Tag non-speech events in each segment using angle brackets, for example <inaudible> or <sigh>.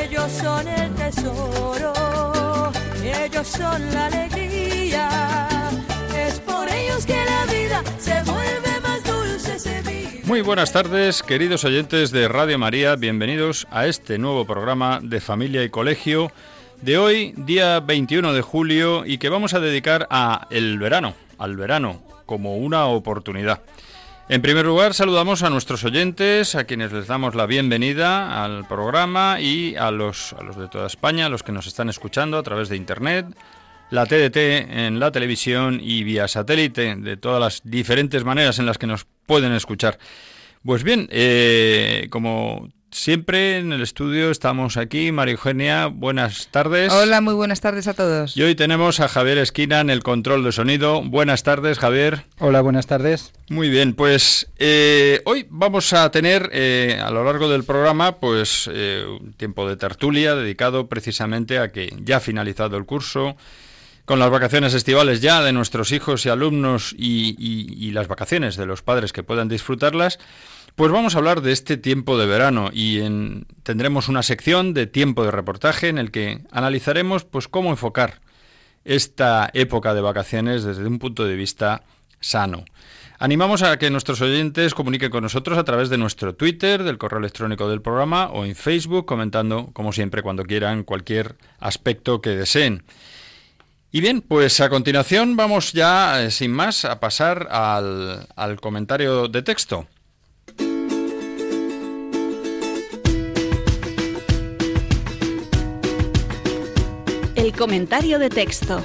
Ellos son el tesoro, ellos son la alegría. Es por ellos que la vida se vuelve más dulce, se. Muy buenas tardes, queridos oyentes de Radio María, bienvenidos a este nuevo programa de Familia y Colegio de hoy, día 21 de julio, y que vamos a dedicar a el verano, al verano como una oportunidad. En primer lugar, saludamos a nuestros oyentes, a quienes les damos la bienvenida al programa y a los, a los de toda España, a los que nos están escuchando a través de Internet, la TDT en la televisión y vía satélite, de todas las diferentes maneras en las que nos pueden escuchar. Pues bien, eh, como Siempre en el estudio estamos aquí. María Eugenia, buenas tardes. Hola, muy buenas tardes a todos. Y hoy tenemos a Javier Esquina en el control de sonido. Buenas tardes, Javier. Hola, buenas tardes. Muy bien, pues eh, hoy vamos a tener eh, a lo largo del programa pues eh, un tiempo de tertulia dedicado precisamente a que ya ha finalizado el curso, con las vacaciones estivales ya de nuestros hijos y alumnos y, y- y las vacaciones de los padres que puedan disfrutarlas. Pues vamos a hablar de este tiempo de verano y en- tendremos una sección de tiempo de reportaje en el que analizaremos pues cómo enfocar esta época de vacaciones desde un punto de vista sano. Animamos a que nuestros oyentes comuniquen con nosotros a través de nuestro Twitter, del correo electrónico del programa o en Facebook, comentando, como siempre, cuando quieran, cualquier aspecto que deseen. Y bien, pues a continuación vamos ya, eh, sin más, a pasar al, al comentario de texto. El comentario de texto.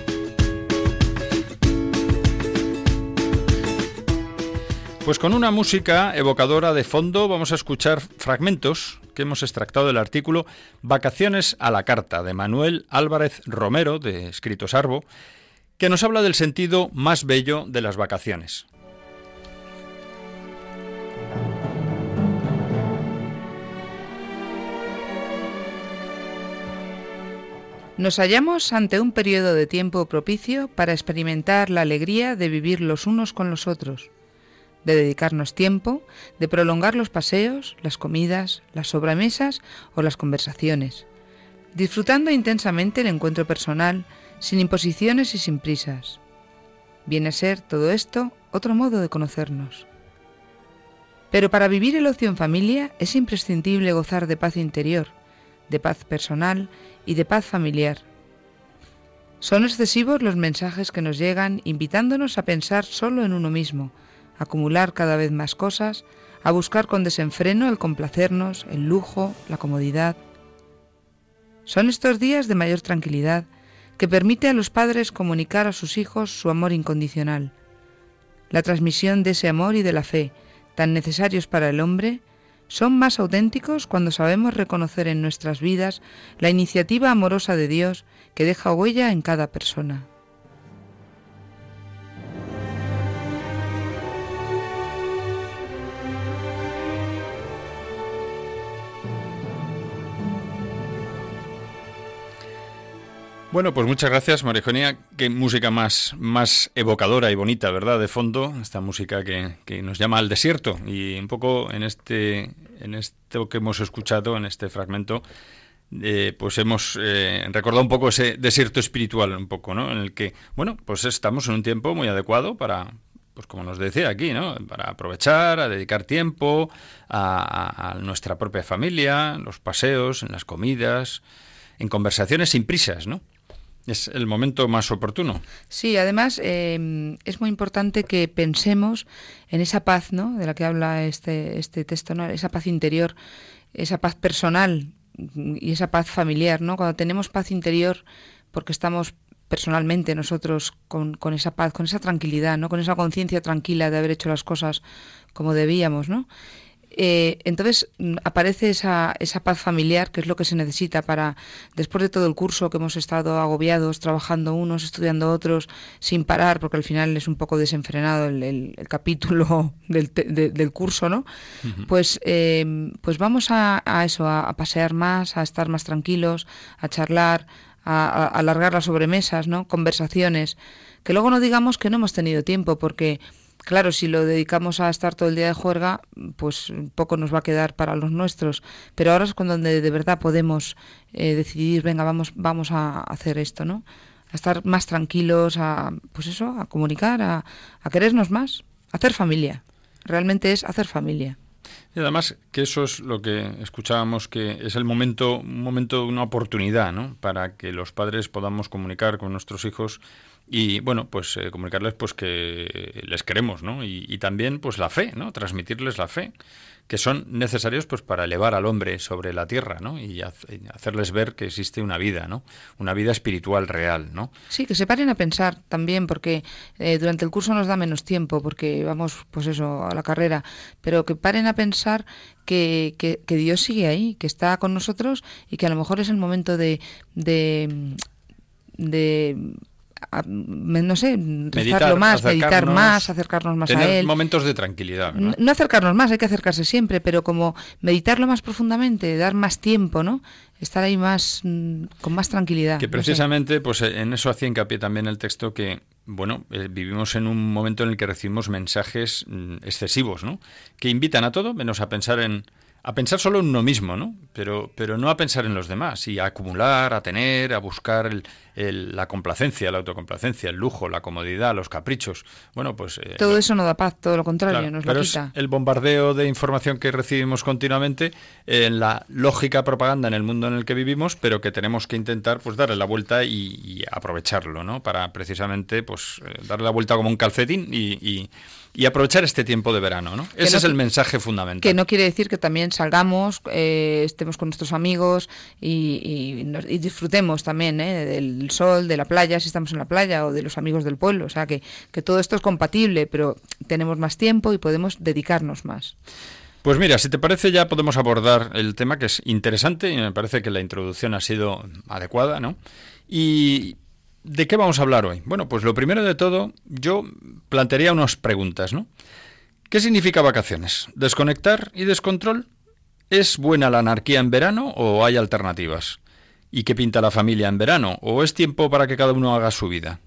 Pues con una música evocadora de fondo vamos a escuchar fragmentos que hemos extractado del artículo Vacaciones a la carta de Manuel Álvarez Romero de Escritos Arbo, que nos habla del sentido más bello de las vacaciones. Nos hallamos ante un periodo de tiempo propicio para experimentar la alegría de vivir los unos con los otros, de dedicarnos tiempo, de prolongar los paseos, las comidas, las sobremesas o las conversaciones, disfrutando intensamente el encuentro personal, sin imposiciones y sin prisas. Viene a ser todo esto otro modo de conocernos. Pero para vivir el ocio en familia es imprescindible gozar de paz interior, de paz personal y de paz familiar. Son excesivos los mensajes que nos llegan invitándonos a pensar solo en uno mismo, a acumular cada vez más cosas, a buscar con desenfreno el complacernos, el lujo, la comodidad. Son estos días de mayor tranquilidad que permite a los padres comunicar a sus hijos su amor incondicional. La transmisión de ese amor y de la fe, tan necesarios para el hombre, son más auténticos cuando sabemos reconocer en nuestras vidas la iniciativa amorosa de Dios que deja huella en cada persona. Bueno, pues muchas gracias, Eugenia. Qué música más, más evocadora y bonita, ¿verdad? De fondo, esta música que, que nos llama al desierto. Y un poco en este, en esto que hemos escuchado, en este fragmento, eh, pues hemos eh, recordado un poco ese desierto espiritual, un poco, ¿no? En el que, bueno, pues estamos en un tiempo muy adecuado para, pues como nos decía aquí, ¿no? Para aprovechar, a dedicar tiempo a- a nuestra propia familia, los paseos, en las comidas, en conversaciones sin prisas, ¿no? Es el momento más oportuno. Sí, además eh, es muy importante que pensemos en esa paz, ¿no? De la que habla este, este texto, ¿no? Esa paz interior, esa paz personal y esa paz familiar, ¿no? Cuando tenemos paz interior, porque estamos personalmente nosotros con, con esa paz, con esa tranquilidad, ¿no? Con esa conciencia tranquila de haber hecho las cosas como debíamos, ¿no? Eh, entonces mm, aparece esa, esa paz familiar, que es lo que se necesita para, después de todo el curso que hemos estado agobiados, trabajando unos, estudiando otros, sin parar, porque al final es un poco desenfrenado el, capítulo <laughs> del, del, curso, ¿no? Pues, eh, pues vamos a, eso, a, pasear más, a estar más tranquilos, a charlar, a, a alargar las sobremesas, ¿no? Conversaciones. Que luego no digamos que no hemos tenido tiempo, porque Claro, si lo dedicamos a estar todo el día de juerga, pues poco nos va a quedar para los nuestros. Pero ahora es cuando de, verdad podemos eh, decidir, venga, vamos, vamos a hacer esto, ¿no? A estar más tranquilos, a, pues eso, a comunicar, a, a querernos más, a hacer familia. Realmente es hacer familia. Y además que eso es lo que escuchábamos que es el momento, un momento, una oportunidad, ¿no? Para que los padres podamos comunicar con nuestros hijos y bueno pues eh, comunicarles pues que les queremos no y, también pues la fe no transmitirles la fe que son necesarios pues para elevar al hombre sobre la tierra no y hacerles ver que existe una vida no una vida espiritual real no sí que se paren a pensar también porque eh, durante el curso nos da menos tiempo porque vamos pues eso a la carrera pero que paren a pensar que, que, que Dios sigue ahí que está con nosotros y que a lo mejor es el momento de, de no sé, rezarlo más, meditar más, acercarnos más a él. momentos de tranquilidad. ¿no? acercarnos más, hay que acercarse siempre, pero como meditarlo más profundamente, dar más tiempo, ¿no? Estar ahí más mm, con más tranquilidad. Que precisamente, pues en eso hacía hincapié también el texto que bueno, eh, vivimos en un momento en el que recibimos mensajes mm, excesivos, ¿no? Que invitan a todo menos a pensar en a pensar solo en uno mismo, ¿no? Pero, pero no a pensar en los demás y a acumular, a tener, a buscar la complacencia, la autocomplacencia, el lujo, la comodidad, los caprichos. Bueno, pues... Eh, todo eso no da paz, todo lo contrario, nos lo quita. el bombardeo de información que recibimos continuamente en la lógica propaganda en el mundo en el que vivimos, pero que tenemos que intentar pues darle la vuelta y, aprovecharlo, ¿no? Para precisamente pues eh, darle la vuelta como un calcetín y y aprovechar este tiempo de verano, ¿no? Ese es el mensaje fundamental. Que no quiere decir que también salgamos, eh, estemos con nuestros amigos y, disfrutemos también ¿eh? del sol, de la playa, si estamos en la playa, o de los amigos del pueblo. O sea, que, que todo esto es compatible, pero tenemos más tiempo y podemos dedicarnos más. Pues mira, si te parece ya podemos abordar el tema que es interesante y me parece que la introducción ha sido adecuada, ¿no? Y ¿De qué vamos a hablar hoy? Bueno, pues lo primero de todo, yo plantearía unas preguntas, ¿no? ¿Qué significa vacaciones? ¿Desconectar y descontrol? ¿Es buena la anarquía en verano o hay alternativas? ¿Y qué pinta la familia en verano? ¿O es tiempo para que cada uno haga su vida?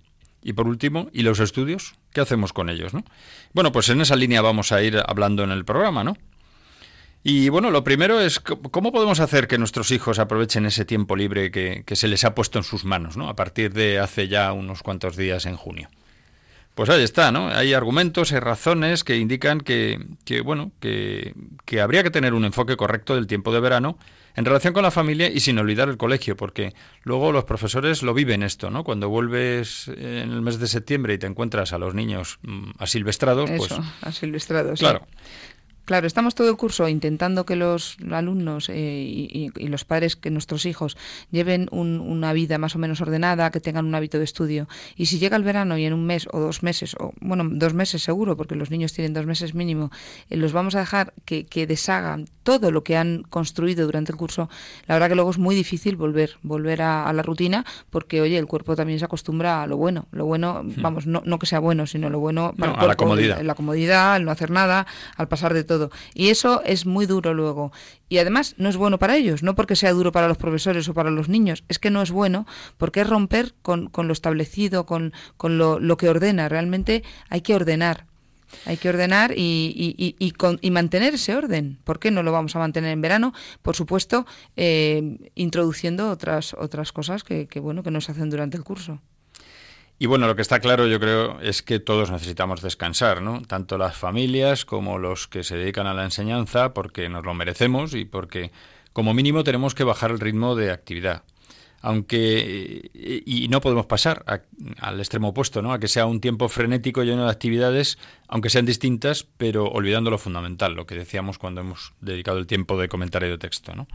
Y por último, ¿y los estudios? ¿Qué hacemos con ellos, no? Bueno, pues en esa línea vamos a ir hablando en el programa, ¿no? Y bueno, lo primero es cómo podemos hacer que nuestros hijos aprovechen ese tiempo libre que, se les ha puesto en sus manos, ¿no? A partir de hace ya unos cuantos días en junio. Pues ahí está, ¿no? Hay argumentos, hay razones que indican que, bueno, que, que, habría que tener un enfoque correcto del tiempo de verano en relación con la familia y sin olvidar el colegio, porque luego los profesores lo viven esto, ¿no? Cuando vuelves en el mes de septiembre y te encuentras a los niños mm, asilvestrados, pues... asilvestrados, claro. Claro, estamos todo el curso intentando que los alumnos eh, y, los padres, que nuestros hijos lleven una vida más o menos ordenada, que tengan un hábito de estudio. Y si llega el verano y en un mes o dos meses, o bueno, dos meses seguro, porque los niños tienen dos meses mínimo, eh, los vamos a dejar que, que, deshagan todo lo que han construido durante el curso, la verdad que luego es muy difícil volver, volver a, la rutina, porque oye, el cuerpo también se acostumbra a lo bueno. Lo bueno, hmm. vamos, no, no que sea bueno, sino lo bueno para el cuerpo, a la comodidad. La comodidad, el no hacer nada, al pasar de todo y eso es muy duro luego. Y además no es bueno para ellos, no porque sea duro para los profesores o para los niños, es que no es bueno porque es romper con, lo establecido, con, con lo, lo que ordena. Realmente hay que ordenar. Hay que ordenar y, y, y, y, mantener ese orden. ¿Por qué no lo vamos a mantener en verano? Por supuesto, eh, introduciendo otras, otras cosas que, que, bueno, que nos hacen durante el curso. Y bueno, lo que está claro yo creo es que todos necesitamos descansar, ¿no? Tanto las familias como los que se dedican a la enseñanza, porque nos lo merecemos y porque como mínimo tenemos que bajar el ritmo de actividad. Aunque, y no podemos pasar al extremo opuesto, ¿no? A que sea un tiempo frenético lleno de actividades, aunque sean distintas, pero olvidando lo fundamental, lo que decíamos cuando hemos dedicado el tiempo de comentario de texto, ¿no?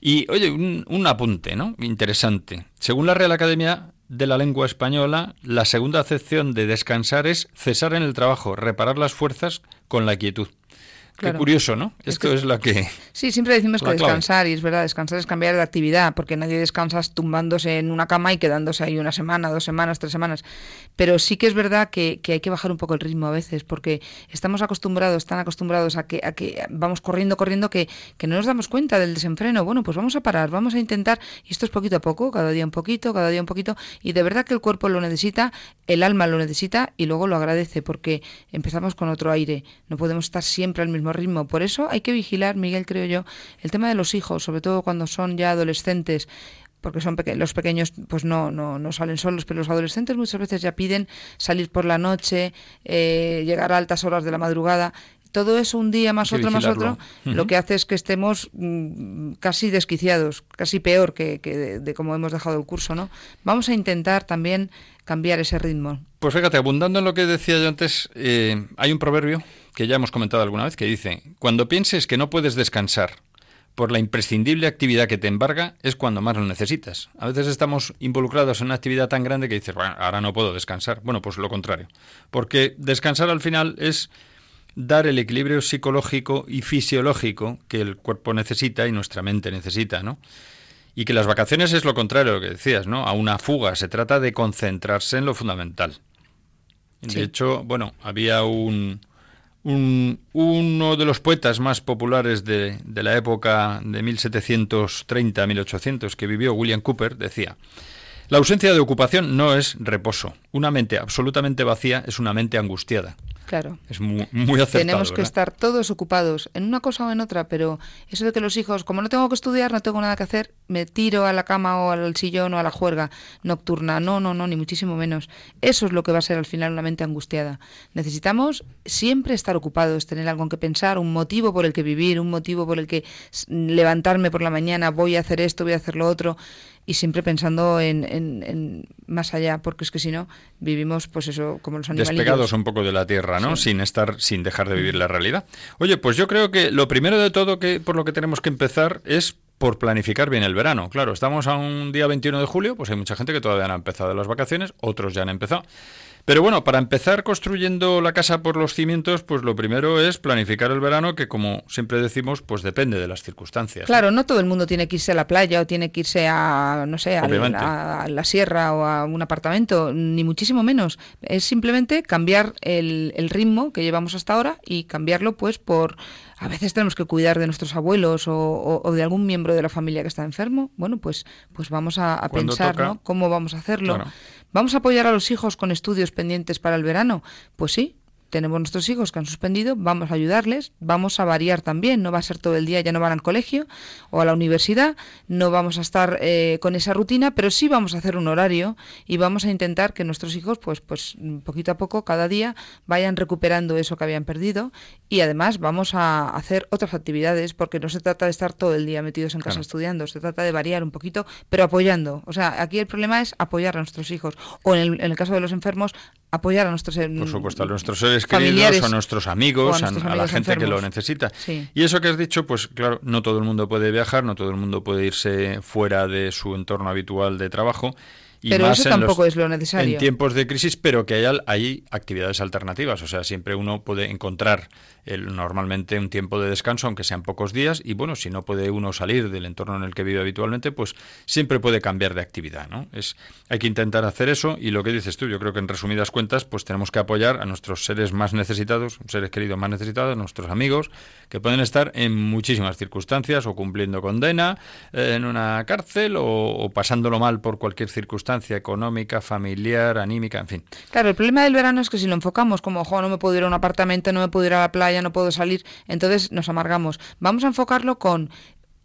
Y, oye, un, un apunte, ¿no? Interesante. Según la Real Academia de la lengua española, la segunda acepción de descansar es cesar en el trabajo, reparar las fuerzas con la quietud. Qué curioso, ¿no? Esto es, lo que... Sí, siempre decimos que descansar, y es verdad, descansar es cambiar de actividad, porque nadie descansa tumbándose en una cama y quedándose ahí una semana, dos semanas, tres semanas. Pero sí que es verdad que, hay que bajar un poco el ritmo a veces, porque estamos acostumbrados, tan acostumbrados a que, a que vamos corriendo, corriendo, que, que no nos damos cuenta del desenfreno. Bueno, pues vamos a parar, vamos a intentar, y esto es poquito a poco, cada día un poquito, cada día un poquito, y de verdad que el cuerpo lo necesita, el alma lo necesita y luego lo agradece, porque empezamos con otro aire. No podemos estar siempre al mismo ritmo. Por eso hay que vigilar, Miguel, creo yo, el tema de los hijos, sobre todo cuando son ya adolescentes porque son los pequeños pues no, no, no, salen solos, pero los adolescentes muchas veces ya piden salir por la noche, eh, llegar a altas horas de la madrugada. Todo eso un día más otro más otro, lo que hace es que estemos mm, casi desquiciados, casi peor que, de, de, como hemos dejado el curso, ¿no? Vamos a intentar también cambiar ese ritmo. Pues fíjate, abundando en lo que decía yo antes, eh, hay un proverbio que ya hemos comentado alguna vez que dice, cuando pienses que no puedes descansar por la imprescindible actividad que te embarga, es cuando más lo necesitas. A veces estamos involucrados en una actividad tan grande que dices, bueno, ahora no puedo descansar. Bueno, pues lo contrario. Porque descansar al final es dar el equilibrio psicológico y fisiológico que el cuerpo necesita y nuestra mente necesita, ¿no? Y que las vacaciones es lo contrario de lo que decías, ¿no? A una fuga, se trata de concentrarse en lo fundamental. De hecho, bueno, había un, uno de los poetas más populares de, de la época de 1730-1800 que vivió William Cooper, decía, la ausencia de ocupación no es reposo. Una mente absolutamente vacía es una mente angustiada. Claro. Es muy, muy acertado, Tenemos que estar todos ocupados en una cosa o en otra, pero eso de que los hijos, como no tengo que estudiar, no tengo nada que hacer, me tiro a la cama o al sillón o a la juerga nocturna. No, no, no, ni muchísimo menos. Eso es lo que va a ser al final una mente angustiada. Necesitamos siempre estar ocupados, tener algo en que pensar, un motivo por el que vivir, un motivo por el que levantarme por la mañana, voy a hacer esto, voy a hacer lo otro y siempre pensando en, en, más allá, porque es que si no, vivimos, pues eso, como los animales. Despegados un poco de la tierra, ¿no? Sin estar, sin dejar de vivir la realidad. Oye, pues yo creo que lo primero de todo que por lo que tenemos que empezar es por planificar bien el verano. Claro, estamos a un día 21 de julio, pues hay mucha gente que todavía no ha empezado las vacaciones, otros ya han empezado. Pero bueno, para empezar construyendo la casa por los cimientos, pues lo primero es planificar el verano, que como siempre decimos, pues depende de las circunstancias. Claro, no, todo el mundo tiene que irse a la playa o tiene que irse a, no sé, a la, sierra o a un apartamento, ni muchísimo menos. Es simplemente cambiar el, el ritmo que llevamos hasta ahora y cambiarlo pues por a veces tenemos que cuidar de nuestros abuelos o, de algún miembro de la familia que está enfermo. Bueno, pues, pues vamos a, pensar, ¿no? ¿Cómo vamos a hacerlo? ¿Vamos a apoyar a los hijos con estudios pendientes para el verano? Pues sí, tenemos nuestros hijos que han suspendido, vamos a ayudarles, vamos a variar también, no va a ser todo el día, ya no van al colegio o a la universidad, no vamos a estar eh, con esa rutina, pero sí vamos a hacer un horario y vamos a intentar que nuestros hijos, pues, pues poquito a poco, cada día, vayan recuperando eso que habían perdido y además vamos a hacer otras actividades porque no se trata de estar todo el día metidos en casa estudiando, se trata de variar un poquito, pero apoyando. O sea, aquí el problema es apoyar a nuestros hijos o en el, en el caso de los enfermos, apoyar a nuestros Por supuesto, a nuestros seres queridos, a nuestros amigos, a, la gente que lo necesita. Y eso que has dicho, pues claro, no todo el mundo puede viajar, no todo el mundo puede irse fuera de su entorno habitual de trabajo pero eso tampoco es lo necesario. En tiempos de crisis, pero que hay, hay actividades alternativas. O sea, siempre uno puede encontrar el, normalmente un tiempo de descanso, aunque sean pocos días. Y bueno, si no puede uno salir del entorno en el que vive habitualmente, pues siempre puede cambiar de actividad. ¿no? Es, hay que intentar hacer eso. Y lo que dices tú, yo creo que en resumidas cuentas, pues tenemos que apoyar a nuestros seres más necesitados, seres queridos más necesitados, nuestros amigos, que pueden estar en muchísimas circunstancias, o cumpliendo condena eh, en una cárcel, o, o pasándolo mal por cualquier circunstancia económica, familiar, anímica, en fin. Claro, el problema del verano es que si lo enfocamos como, ojo, no me puedo ir a un apartamento, no me puedo ir a la playa, no puedo salir, entonces nos amargamos. Vamos a enfocarlo con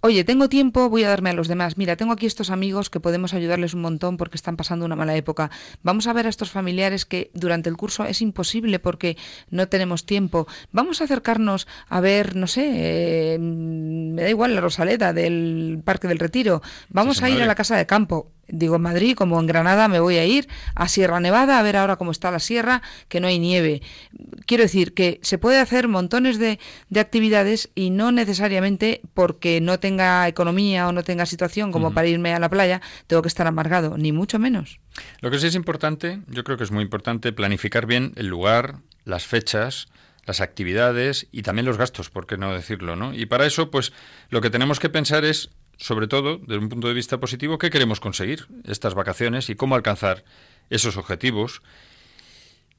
Oye, tengo tiempo, voy a darme a los demás. Mira, tengo aquí estos amigos que podemos ayudarles un montón porque están pasando una mala época. Vamos a ver a estos familiares que durante el curso es imposible porque no tenemos tiempo. Vamos a acercarnos a ver, no sé, eh, me da igual la Rosaleda del Parque del Retiro. Vamos a ir a la casa de campo digo en Madrid como en Granada me voy a ir a Sierra Nevada a ver ahora cómo está la sierra, que no hay nieve. Quiero decir que se puede hacer montones de, de actividades y no necesariamente porque no tenga economía o no tenga situación como para irme a la playa, tengo que estar amargado, ni mucho menos. Lo que sí es importante, yo creo que es muy importante planificar bien el lugar, las fechas, las actividades y también los gastos, por qué no decirlo, ¿no? Y para eso, pues, lo que tenemos que pensar es, sobre todo, desde un punto de vista positivo, qué queremos conseguir estas vacaciones y cómo alcanzar esos objetivos.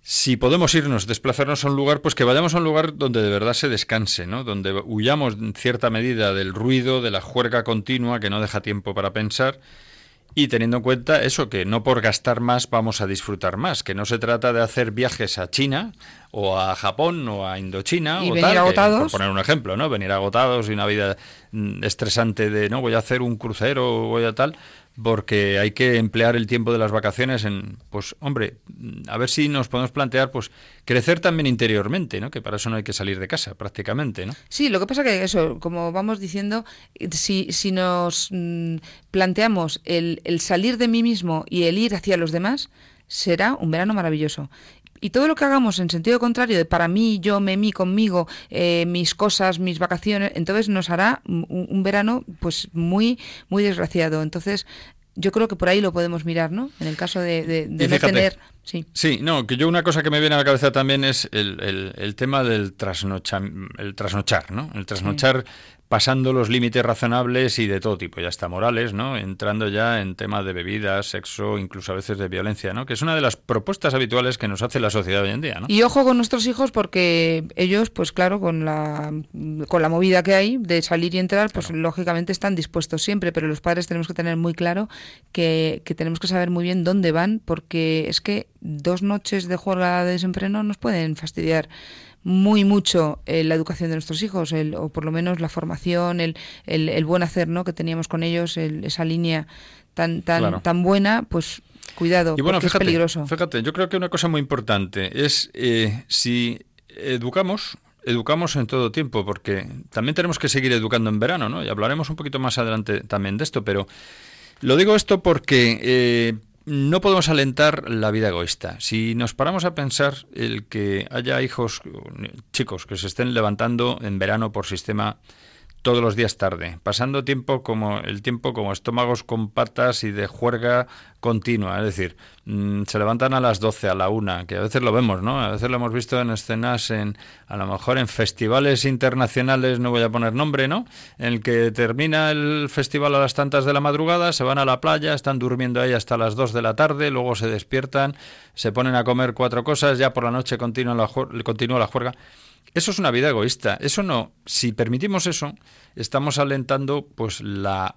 Si podemos irnos, desplazarnos a un lugar, pues que vayamos a un lugar donde de verdad se descanse, ¿no? Donde huyamos en cierta medida del ruido, de la juerga continua que no deja tiempo para pensar y teniendo en cuenta eso, que no por gastar más vamos a disfrutar más, que no se trata de hacer viajes a China o a Japón o a Indochina y o venir tal, agotados. por poner un ejemplo, ¿no? Venir agotados y una vida mm, estresante de, no, voy a hacer un crucero o voy a tal, porque hay que emplear el tiempo de las vacaciones en, pues, hombre, a ver si nos podemos plantear, pues, crecer también interiormente, ¿no? Que para eso no hay que salir de casa, prácticamente, ¿no? Sí, lo que pasa que eso, como vamos diciendo, si, si nos mm, planteamos el, el salir de mí mismo y el ir hacia los demás, será un verano maravilloso. Y todo lo que hagamos en sentido contrario de para mí, yo, me, mí, conmigo, eh, mis cosas, mis vacaciones, entonces nos hará un, un verano pues muy, muy desgraciado. Entonces, yo creo que por ahí lo podemos mirar, ¿no? En el caso de, de- no tener... Sí. Sí, no, que yo una cosa que me viene a la cabeza también es el, el- el tema del trasnocha, el trasnochar, ¿no? El trasnochar pasando los límites razonables y de todo tipo, ya está morales, ¿no? Entrando ya en temas de bebidas, sexo, incluso a veces de violencia, ¿no? Que es una de las propuestas habituales que nos hace la sociedad hoy en día, ¿no? Y ojo con nuestros hijos porque ellos, pues claro, con la, con la movida que hay de salir y entrar, pues lógicamente están dispuestos siempre, pero los padres tenemos que tener muy claro que, que tenemos que saber muy bien dónde van porque es que dos noches de juerga de desenfreno nos pueden fastidiar muy mucho eh, la educación de nuestros hijos, el, o por lo menos la formación, el, el, el buen hacer ¿no? que teníamos con ellos, el- esa línea tan, tan, Claro. tan buena, pues cuidado, Y bueno, porque fíjate, es peligroso. fíjate, yo creo que una cosa muy importante es eh, si educamos, educamos en todo tiempo, porque también tenemos que seguir educando en verano, ¿no? Y hablaremos un poquito más adelante también de esto, pero lo digo esto porque eh, no podemos alentar la vida egoísta. Si nos paramos a pensar el que haya hijos, chicos, que se estén levantando en verano por sistema todos los días tarde, pasando tiempo como el tiempo como estómagos con patas y de juerga continua, es decir, mm, se levantan a las 12, a la una, que a veces lo vemos, ¿no? A veces lo hemos visto en escenas en a lo mejor en festivales internacionales, no voy a poner nombre, ¿no? En el que termina el festival a las tantas de la madrugada, se van a la playa, están durmiendo ahí hasta las 2 de la tarde, luego se despiertan, se ponen a comer cuatro cosas, ya por la noche continúa la, continúa la juerga. Eso es una vida egoísta. Eso no, si permitimos eso, estamos alentando pues la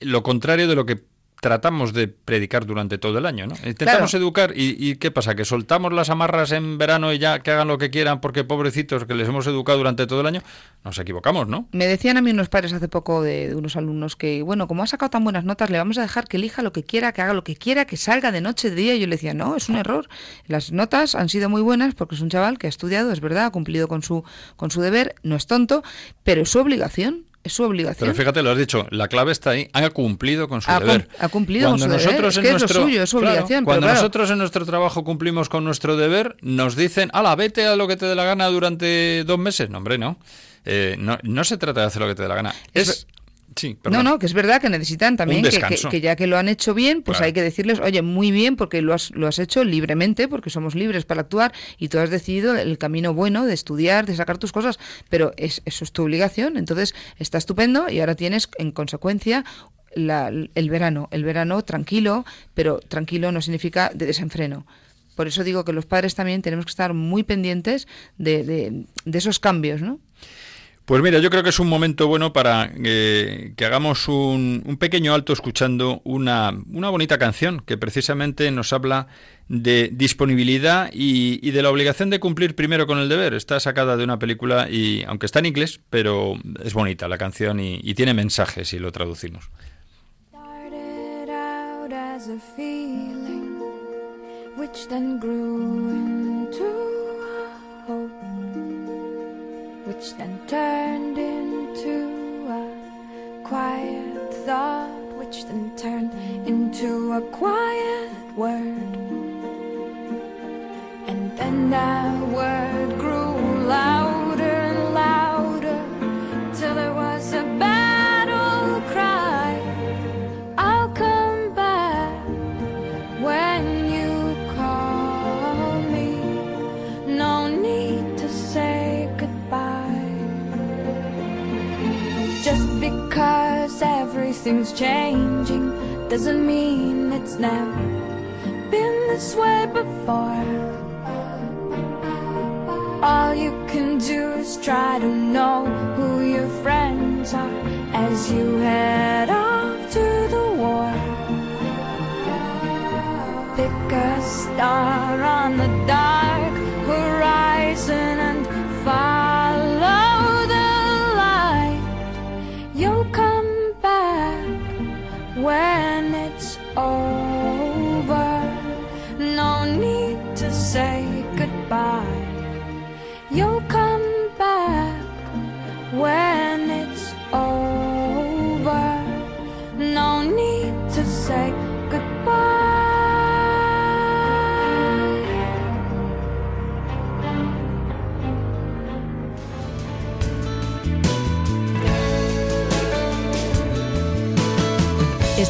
lo contrario de lo que tratamos de predicar durante todo el año, ¿no? Intentamos Claro. educar y, y ¿qué pasa? Que soltamos las amarras en verano y ya que hagan lo que quieran porque pobrecitos que les hemos educado durante todo el año, nos equivocamos, ¿no? Me decían a mí unos padres hace poco de, de unos alumnos que, bueno, como ha sacado tan buenas notas, le vamos a dejar que elija lo que quiera, que haga lo que quiera, que salga de noche, de día. Y yo le decía, no, es un error. Las notas han sido muy buenas porque es un chaval que ha estudiado, es verdad, ha cumplido con su, con su deber, no es tonto, pero es su obligación. Es su obligación. Pero fíjate, lo has dicho, la clave está ahí, ha cumplido con su Ha cum- deber. ha cumplido con su deber, es lo nuestro, suyo, es su obligación, Cuando claro. nosotros en nuestro trabajo cumplimos con nuestro deber, nos dicen, ala, vete a lo que te dé la gana durante dos meses. No, hombre, no. Eh, no, no se trata de hacer lo que te dé la gana. Es... Sí, No, no, que es verdad que necesitan también que, que- descanso. que ya que lo han hecho bien, pues Claro. hay que decirles, oye, muy bien, porque lo has, lo has hecho libremente, porque somos libres para actuar y tú has decidido el camino bueno de estudiar, de sacar tus cosas, pero es, eso es tu obligación, entonces está estupendo y ahora tienes en consecuencia la- el verano, el verano tranquilo, pero tranquilo no significa de desenfreno. Por eso digo que los padres también tenemos que estar muy pendientes de, de- de esos cambios, ¿no? Pues mira, yo creo que es un momento bueno para eh, que hagamos un, pequeño alto escuchando una, una bonita canción que precisamente nos habla de disponibilidad y, de la obligación de cumplir primero con el deber. Está sacada de una película y aunque está en inglés, pero es bonita la canción y, tiene mensajes si lo traducimos. Which then turned into a quiet thought which then turned into a quiet word. And then that word everything's changing doesn't mean it's never been this way before. All you can do is try to know who your friends are as you head off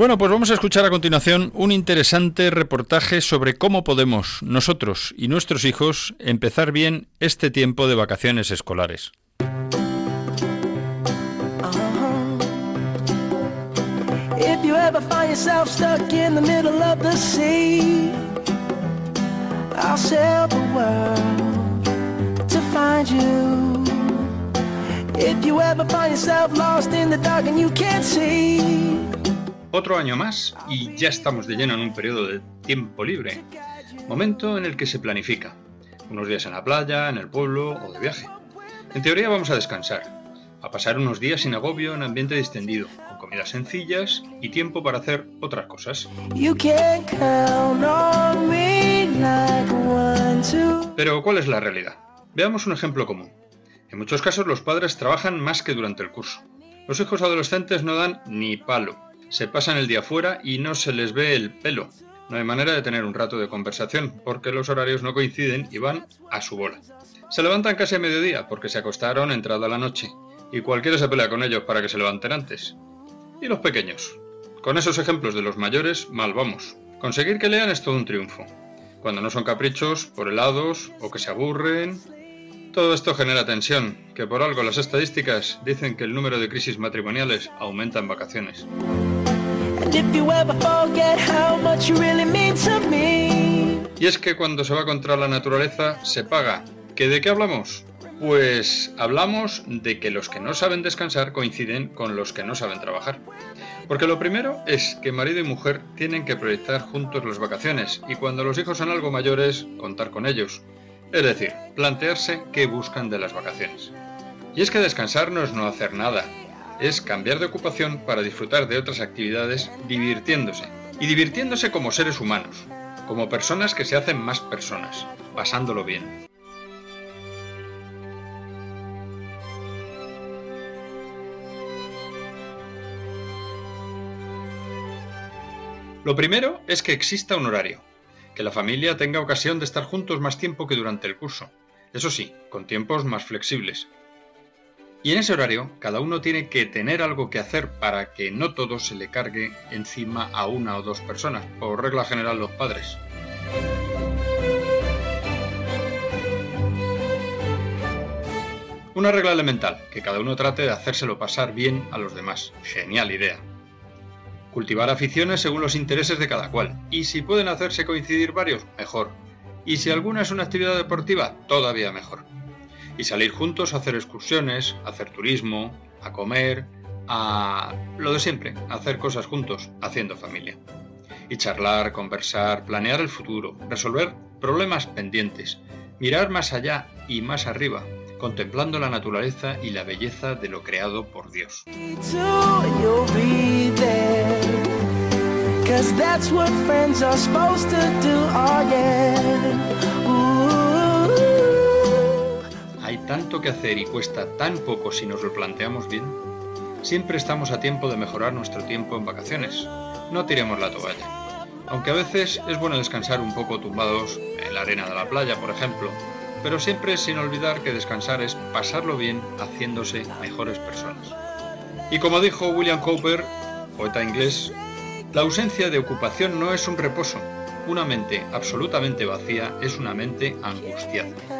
Bueno, pues vamos a escuchar a continuación un interesante reportaje sobre cómo podemos nosotros y nuestros hijos empezar bien este tiempo de vacaciones escolares. You. If you ever find yourself lost in the dark and you can't see, Otro año más y ya estamos de lleno en un periodo de tiempo libre, momento en el que se planifica, unos días en la playa, en el pueblo o de viaje. En teoría vamos a descansar, a pasar unos días sin agobio en ambiente distendido, con comidas sencillas y tiempo para hacer otras cosas. Pero ¿cuál es la realidad? Veamos un ejemplo común. En muchos casos los padres trabajan más que durante el curso. Los hijos adolescentes no dan ni palo. Se pasan el día fuera y no se les ve el pelo. No hay manera de tener un rato de conversación porque los horarios no coinciden y van a su bola. Se levantan casi a mediodía porque se acostaron entrada la noche y cualquiera se pelea con ellos para que se levanten antes. ¿Y los pequeños? Con esos ejemplos de los mayores, mal vamos. Conseguir que lean es todo un triunfo. Cuando no son caprichos, por helados o que se aburren. Todo esto genera tensión, que por algo las estadísticas dicen que el número de crisis matrimoniales aumenta en vacaciones. Y es que cuando se va contra la naturaleza se paga. ¿Que de qué hablamos? Pues hablamos de que los que no saben descansar coinciden con los que no saben trabajar. Porque lo primero es que marido y mujer tienen que proyectar juntos las vacaciones y cuando los hijos son algo mayores, contar con ellos. Es decir, plantearse qué buscan de las vacaciones. Y es que descansar no es no hacer nada, es cambiar de ocupación para disfrutar de otras actividades divirtiéndose. Y divirtiéndose como seres humanos, como personas que se hacen más personas, pasándolo bien. Lo primero es que exista un horario, que la familia tenga ocasión de estar juntos más tiempo que durante el curso, eso sí, con tiempos más flexibles. Y en ese horario, cada uno tiene que tener algo que hacer para que no todo se le cargue encima a una o dos personas, por regla general los padres. Una regla elemental, que cada uno trate de hacérselo pasar bien a los demás. Genial idea. Cultivar aficiones según los intereses de cada cual. Y si pueden hacerse coincidir varios, mejor. Y si alguna es una actividad deportiva, todavía mejor. Y salir juntos a hacer excursiones, a hacer turismo, a comer, a lo de siempre, hacer cosas juntos, haciendo familia. Y charlar, conversar, planear el futuro, resolver problemas pendientes, mirar más allá y más arriba, contemplando la naturaleza y la belleza de lo creado por Dios. Tanto que hacer y cuesta tan poco si nos lo planteamos bien. Siempre estamos a tiempo de mejorar nuestro tiempo en vacaciones. No tiremos la toalla. Aunque a veces es bueno descansar un poco tumbados en la arena de la playa, por ejemplo, pero siempre sin olvidar que descansar es pasarlo bien haciéndose mejores personas. Y como dijo William Cowper, poeta inglés, la ausencia de ocupación no es un reposo. Una mente absolutamente vacía es una mente angustiada.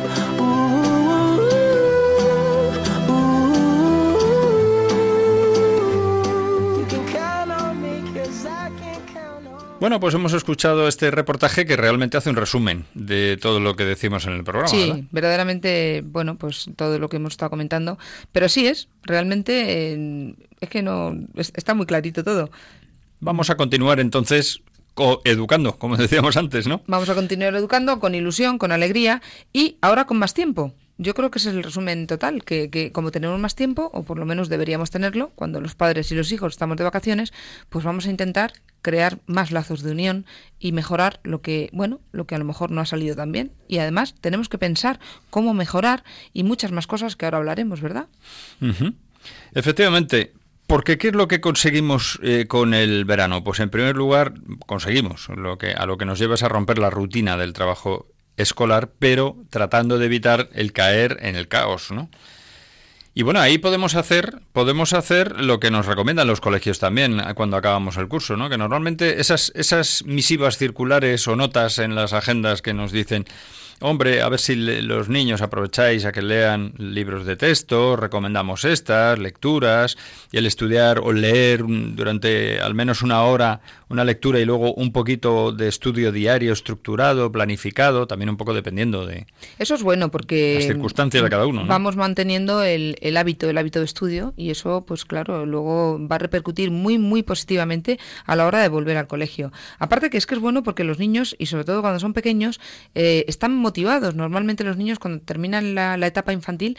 Bueno, pues hemos escuchado este reportaje que realmente hace un resumen de todo lo que decimos en el programa. Sí, ¿verdad? verdaderamente, bueno, pues todo lo que hemos estado comentando. Pero sí es, realmente, eh, es que no, es- está muy clarito todo. Vamos a continuar entonces co- educando, como <laughs> decíamos antes, ¿no? Vamos a continuar educando con ilusión, con alegría y ahora con más tiempo. Yo creo que ese es el resumen total, que, que como tenemos más tiempo, o por lo menos deberíamos tenerlo, cuando los padres y los hijos estamos de vacaciones, pues vamos a intentar crear más lazos de unión y mejorar lo que, bueno, lo que a lo mejor no ha salido tan bien. Y además tenemos que pensar cómo mejorar y muchas más cosas que ahora hablaremos, ¿verdad? Efectivamente, porque ¿qué es lo que conseguimos eh, con el verano? Pues en primer lugar conseguimos lo que a lo que nos lleva es a romper la rutina del trabajo escolar, pero tratando de evitar el caer en el caos, ¿no? Y bueno, ahí podemos hacer, podemos hacer lo que nos recomiendan los colegios también eh, cuando acabamos el curso, ¿no? Que normalmente esas, esas misivas circulares o notas en las agendas que nos dicen, hombre, a ver si le- los niños aprovecháis a que lean libros de texto, recomendamos estas, lecturas, y el estudiar o leer durante al menos una hora una lectura y luego un poquito de estudio diario estructurado, planificado, también un poco dependiendo de... Eso es bueno porque Las circunstancias de cada uno, ¿no? vamos manteniendo el, el hábito, el hábito de estudio y eso, pues claro, luego va a repercutir muy, muy positivamente a la hora de volver al colegio. Aparte que es que es bueno porque los niños, y sobre todo cuando son pequeños, eh, están motivados. Normalmente los niños cuando terminan la, etapa infantil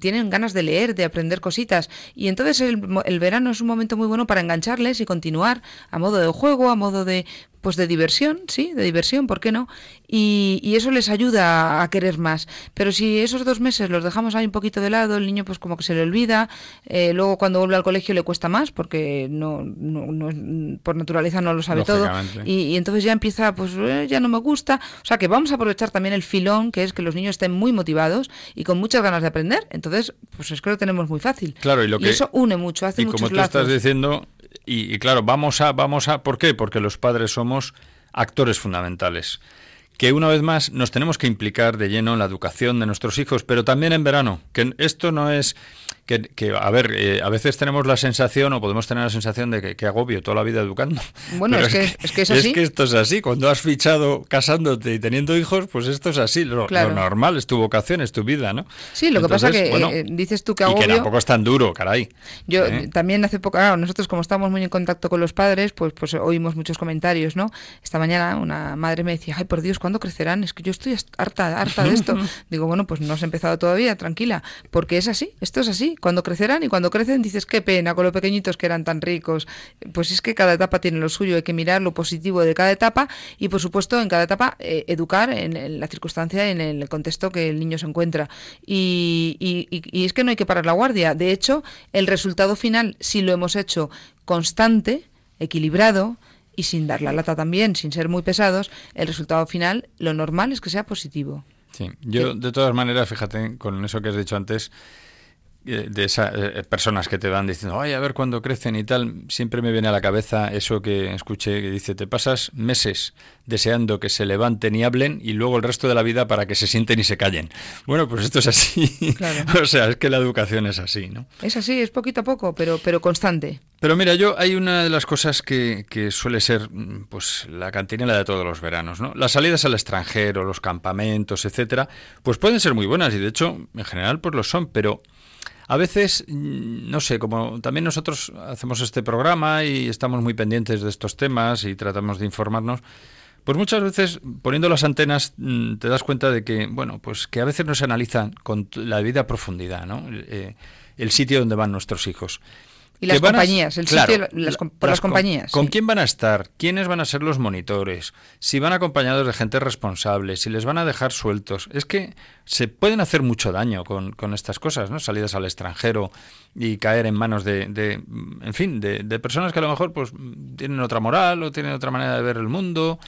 tienen ganas de leer, de aprender cositas. Y entonces el, el verano es un momento muy bueno para engancharles y continuar a modo de juego, a modo de pues de diversión, sí, de diversión, ¿por qué no? Y, y eso les ayuda a querer más. Pero si esos dos meses los dejamos ahí un poquito de lado, el niño pues como que se le olvida, eh, luego cuando vuelve al colegio le cuesta más porque no, no- por naturaleza no lo sabe todo. Y, y entonces ya empieza, pues eh, ya no me gusta. O sea que vamos a aprovechar también el filón, que es que los niños estén muy motivados y con muchas ganas de aprender. Entonces, pues es que lo tenemos muy fácil. Claro, y lo que- eso une mucho, hace y muchos como tú lazos. estás diciendo, y, y claro, vamos a, vamos a, ¿por qué? Porque los padres somos actores fundamentales. Que una vez más nos tenemos que implicar de lleno en la educación de nuestros hijos, pero también en verano. Que esto no es que, que, a ver, eh, a veces tenemos la sensación o podemos tener la sensación de que, que agobio toda la vida educando. <laughs> Bueno, es que- es que es así. esto es así. Cuando has fichado casándote y teniendo hijos, pues esto es así. Lo, normal es tu vocación, es tu vida, ¿no? Sí, lo que pasa que bueno, eh, dices tú que y que agobio. tampoco es tan duro, caray. Yo ¿Eh? también hace poco, claro, nosotros como estamos muy en contacto con los padres, pues pues oímos muchos comentarios, ¿no? Esta mañana una madre me decía, ay por Dios, ¿cuándo crecerán? Es que yo estoy harta, harta de esto. <laughs> Digo, bueno, pues no has empezado todavía, tranquila, porque es así, esto es así. Cuando crecerán y cuando crecen dices, qué pena con los pequeñitos que eran tan ricos. Pues es que cada etapa tiene lo suyo, hay que mirar lo positivo de cada etapa y por supuesto en cada etapa eh, educar en, en la circunstancia, en el contexto que el niño se encuentra. Y, y- y- y es que no hay que parar la guardia. De hecho, el resultado final, si lo hemos hecho constante, equilibrado y sin dar la lata también, sin ser muy pesados, el resultado final, lo normal es que sea positivo. Sí, yo de todas maneras, fíjate, con eso que has dicho antes, de esas eh, personas que te van diciendo, ay, a ver cuándo crecen y tal, siempre me viene a la cabeza eso que escuché que dice, te pasas meses deseando que se levanten y hablen y luego el resto de la vida para que se sienten y se callen. Bueno, pues esto es así. Claro. <laughs> o sea, es que la educación es así, ¿no? Es así, es poquito a poco, pero, pero constante. Pero mira, yo hay una de las cosas que, que suele ser pues la cantinela de todos los veranos, ¿no? Las salidas al extranjero, los campamentos, etcétera, pues pueden ser muy buenas y de hecho en general pues lo son, pero a veces, mm, no sé, como también nosotros hacemos este programa y estamos muy pendientes de estos temas y tratamos de informarnos, pues muchas veces poniendo las antenas mm, te das cuenta de que, bueno, pues que a veces no se analizan con la debida profundidad, ¿no? Eh, el sitio donde van nuestros hijos. Y las a- compañías, el claro, sitio, las, por las, com- compañías. ¿Con sí. quién van a estar? ¿Quiénes van a ser los monitores? Si van acompañados de gente responsable, si les van a dejar sueltos. Es que se pueden hacer mucho daño con, con estas cosas, ¿no? Salidas al extranjero y caer en manos de, de, en fin, de, de personas que a lo mejor pues tienen otra moral o tienen otra manera de ver el mundo.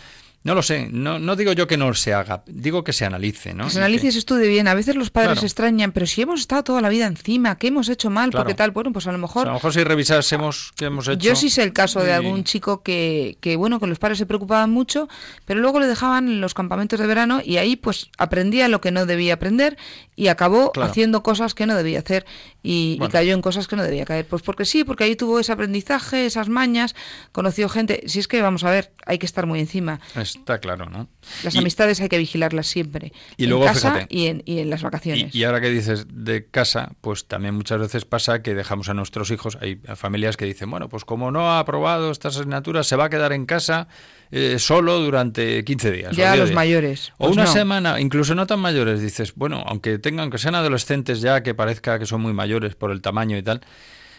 No lo sé, no, no digo yo que no se haga, digo que se analice, ¿no? Que se analice y se estudie bien. A veces los padres Claro. se extrañan, pero si hemos estado toda la vida encima, ¿qué hemos hecho mal? Claro. Porque tal, bueno, pues a lo o mejor sea, a lo mejor si revisásemos qué hemos hecho. Yo sí sé el caso de y- algún chico que, que, bueno, que los padres se preocupaban mucho, pero luego le dejaban en los campamentos de verano y ahí pues aprendía lo que no debía aprender y acabó Claro. haciendo cosas que no debía hacer y, y cayó en cosas que no debía caer. Pues porque sí, porque ahí tuvo ese aprendizaje, esas mañas, conoció gente. Si es que, vamos a ver, hay que estar muy encima. Está claro, ¿no? Las Y- amistades hay que vigilarlas siempre. Y en luego, casa fíjate, y en, y en las vacaciones. Y, y ahora que dices de casa, pues también muchas veces pasa que dejamos a nuestros hijos, hay familias que dicen, bueno, pues como no ha aprobado estas asignaturas, se va a quedar en casa eh, solo durante 15 días. ya 10 los días". mayores. O pues una no. semana, incluso no tan mayores, dices, bueno, aunque tengan, aunque sean adolescentes ya, que parezca que son muy mayores por el tamaño y tal.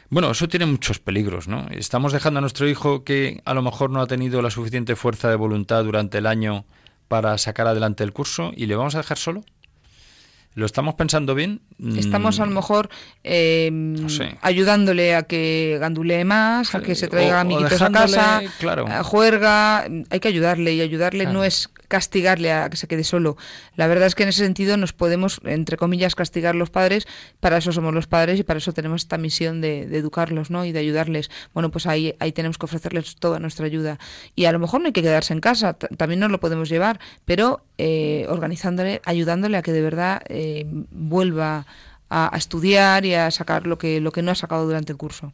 Bueno, eso tiene muchos peligros, ¿no? Estamos dejando a nuestro hijo que a lo mejor no ha tenido la suficiente fuerza de voluntad durante el año para sacar adelante el curso y le vamos a dejar solo. ¿Lo estamos pensando bien? Estamos a lo Mm, mejor eh, sé. ayudándole a que gandulee más, a que se traiga O- amiguitos a casa, claro. a juerga. Hay que ayudarle y ayudarle Claro. no es castigarle a que se quede solo. La verdad es que en ese sentido nos podemos, entre comillas, castigar los padres. Para eso somos los padres y para eso tenemos esta misión de, de educarlos ¿no? y de ayudarles. Bueno, pues ahí, ahí tenemos que ofrecerles toda nuestra ayuda. Y a lo mejor no hay que quedarse en casa, también nos lo podemos llevar, pero eh, organizándole, ayudándole a que de verdad eh, vuelva a, a estudiar y a sacar lo que, lo que no ha sacado durante el curso.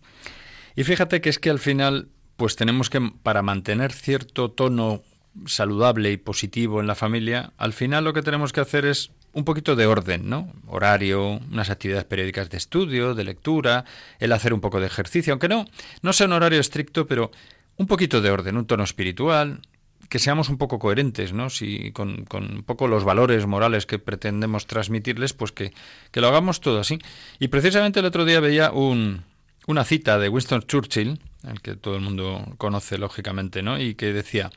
Y fíjate que es que al final, pues tenemos que, para mantener cierto tono saludable y positivo en la familia, al final lo que tenemos que hacer es un poquito de orden, ¿no? Horario, unas actividades periódicas de estudio, de lectura, el hacer un poco de ejercicio, aunque no, no sea un horario estricto, pero un poquito de orden, un tono espiritual, que seamos un poco coherentes, ¿no? Si con, un poco los valores morales que pretendemos transmitirles, pues que, que lo hagamos todo así. Y precisamente el otro día veía un, una cita de Winston Churchill, el que todo el mundo conoce lógicamente, ¿no? Y que decía,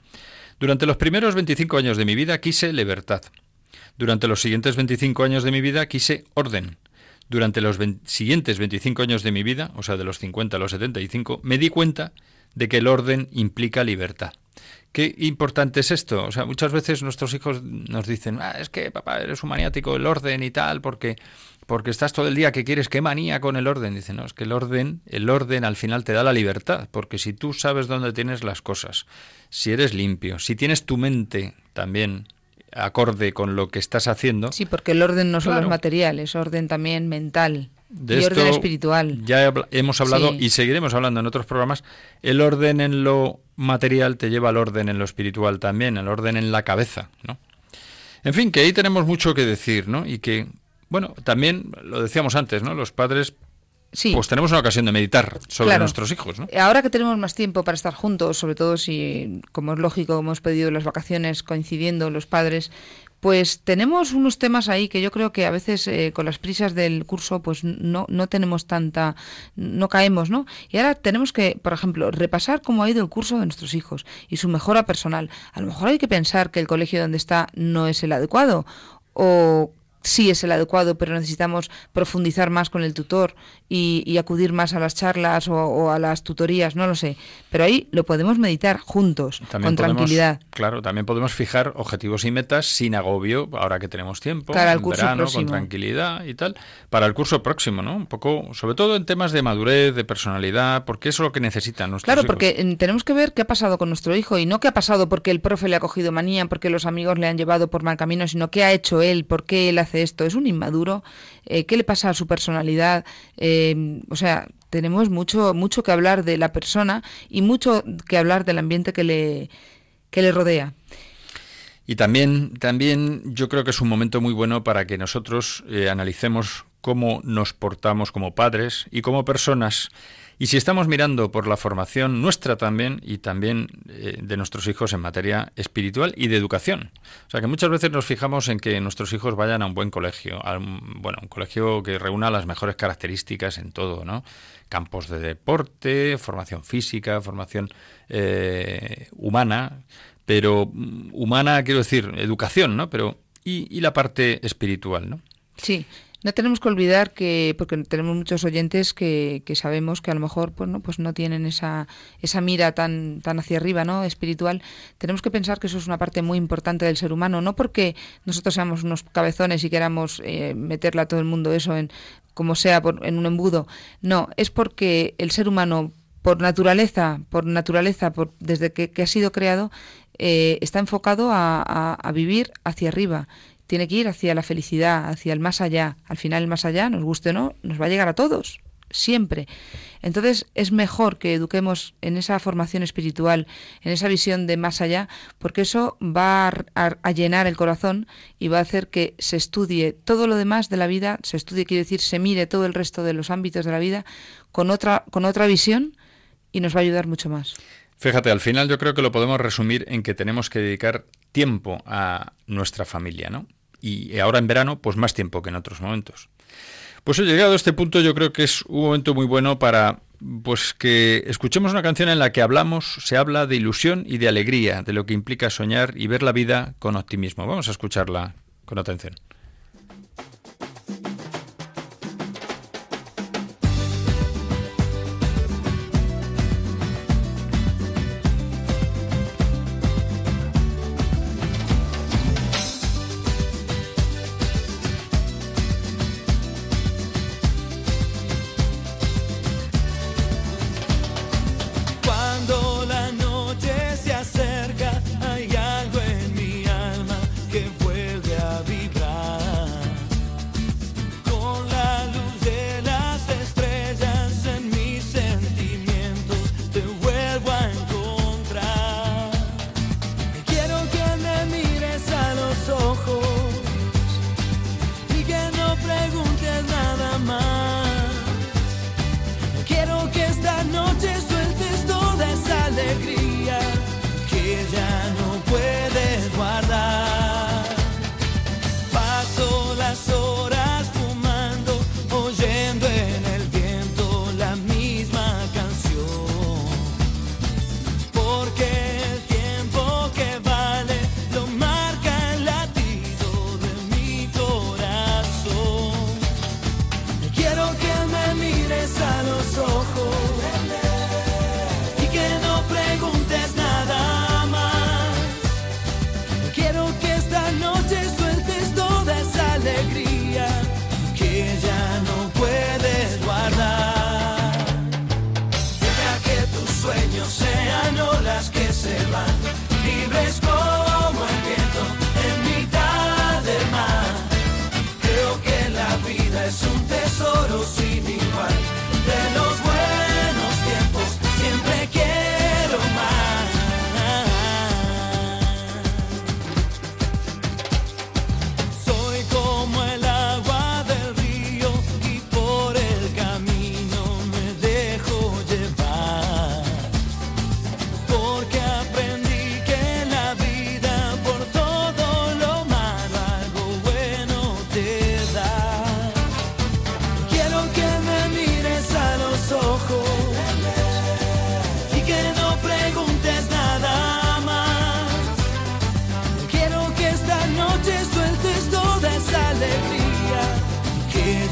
durante los primeros 25 años de mi vida quise libertad. Durante los siguientes 25 años de mi vida quise orden. Durante los siguientes 25 años de mi vida, o sea, de los 50 a los 75, me di cuenta de que el orden implica libertad. Qué importante es esto. O sea, muchas veces nuestros hijos nos dicen, ah, es que papá, eres un maniático del orden y tal, porque, porque estás todo el día que quieres, qué manía con el orden. Dicen, no, es que el orden, el orden al final te da la libertad, porque si tú sabes dónde tienes las cosas, si eres limpio, si tienes tu mente también acorde con lo que estás haciendo, Sí, porque el orden no solo Claro. es material, es orden también mental de y esto orden espiritual. Ya hemos hablado Sí. y seguiremos hablando en otros programas. El orden en lo material te lleva al orden en lo espiritual también, el orden en la cabeza, ¿no? En fin, que ahí tenemos mucho que decir, ¿no? Y que, bueno, también lo decíamos antes, ¿no? Los padres, Sí. pues tenemos una ocasión de meditar sobre Claro. nuestros hijos, ¿no? Ahora que tenemos más tiempo para estar juntos, sobre todo si, como es lógico, hemos pedido las vacaciones coincidiendo los padres, pues tenemos unos temas ahí que yo creo que a veces eh, con las prisas del curso pues no, no tenemos tanta, no caemos, ¿no? Y ahora tenemos que, por ejemplo, repasar cómo ha ido el curso de nuestros hijos y su mejora personal. A lo mejor hay que pensar que el colegio donde está no es el adecuado o sí es el adecuado, pero necesitamos profundizar más con el tutor y, y acudir más a las charlas o, o a las tutorías, no lo sé. Pero ahí lo podemos meditar juntos, También con podemos- tranquilidad. Claro, también podemos fijar objetivos y metas sin agobio, ahora que tenemos tiempo, Cara al en curso verano, próximo. con tranquilidad y tal, para el curso próximo, ¿no? Un poco, sobre todo en temas de madurez, de personalidad, porque eso es lo que necesitan nuestros Claro, hijos. porque eh, tenemos que ver qué ha pasado con nuestro hijo y no qué ha pasado porque el profe le ha cogido manía, porque los amigos le han llevado por mal camino, sino qué ha hecho él, por qué él hace esto. Es un inmaduro, eh, qué le pasa a su personalidad. Eh, o sea, tenemos mucho, mucho que hablar de la persona y mucho que hablar del ambiente que le, que le rodea. Y también, también yo creo que es un momento muy bueno para que nosotros eh, analicemos cómo nos portamos como padres y como personas. Y si estamos mirando por la formación nuestra también y también eh, de nuestros hijos en materia espiritual y de educación. O sea que muchas veces nos fijamos en que nuestros hijos vayan a un buen colegio, a un, bueno, un colegio que reúna las mejores características en todo, ¿no? Campos de deporte, formación física, formación eh, humana, pero mm, humana quiero decir educación, ¿no? Pero y, y la parte espiritual, ¿no? Sí, no tenemos que olvidar que, porque tenemos muchos oyentes que, que sabemos que a lo mejor pues no, pues no tienen esa, esa mira tan, tan hacia arriba, ¿no? espiritual, tenemos que pensar que eso es una parte muy importante del ser humano, no porque nosotros seamos unos cabezones y queramos eh, meterle a todo el mundo eso en como sea por- en un embudo, no, es porque el ser humano por naturaleza, por naturaleza, por, desde que, ha sido creado, eh, está enfocado a- a vivir hacia arriba. Tiene que ir hacia la felicidad, hacia el más allá. Al final, el más allá, nos guste o no, nos va a llegar a todos, siempre. Entonces, es mejor que eduquemos en esa formación espiritual, en esa visión de más allá, porque eso va a, llenar el corazón y va a hacer que se estudie todo lo demás de la vida, se estudie, quiere decir, se mire todo el resto de los ámbitos de la vida con otra, con otra visión y nos va a ayudar mucho más. Fíjate, al final yo creo que lo podemos resumir en que tenemos que dedicar tiempo a nuestra familia, ¿no? Y ahora en verano, pues más tiempo que en otros momentos. Pues he llegado a este punto, yo creo que es un momento muy bueno para pues que escuchemos una canción en la que hablamos, se habla de ilusión y de alegría, de lo que implica soñar y ver la vida con optimismo. Vamos a escucharla con atención.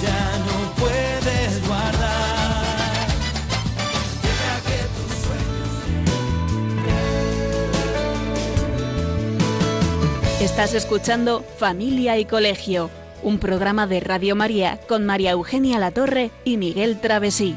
Ya no puedes guardar. Que tus sueños Estás escuchando Familia y Colegio, un programa de Radio María con María Eugenia Latorre y Miguel Travesí.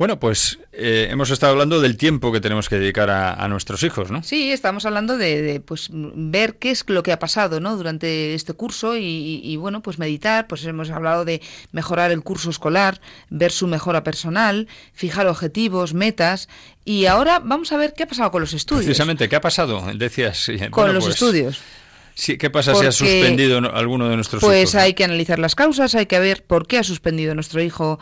Bueno, pues eh, hemos estado hablando del tiempo que tenemos que dedicar a, a nuestros hijos, ¿no? Sí, estamos hablando de, de, pues ver qué es lo que ha pasado ¿no? durante este curso y, y- y, bueno, pues meditar, pues hemos hablado de mejorar el curso escolar, ver su mejora personal, fijar objetivos, metas y ahora vamos a ver qué ha pasado con los estudios. Precisamente, ¿qué ha pasado? Decías. sí, Con bueno, los pues, estudios. Sí, ¿Qué pasa si ha suspendido no- alguno de nuestros Pues hijos? no? hay que analizar las causas, hay que ver por qué ha suspendido nuestro hijo,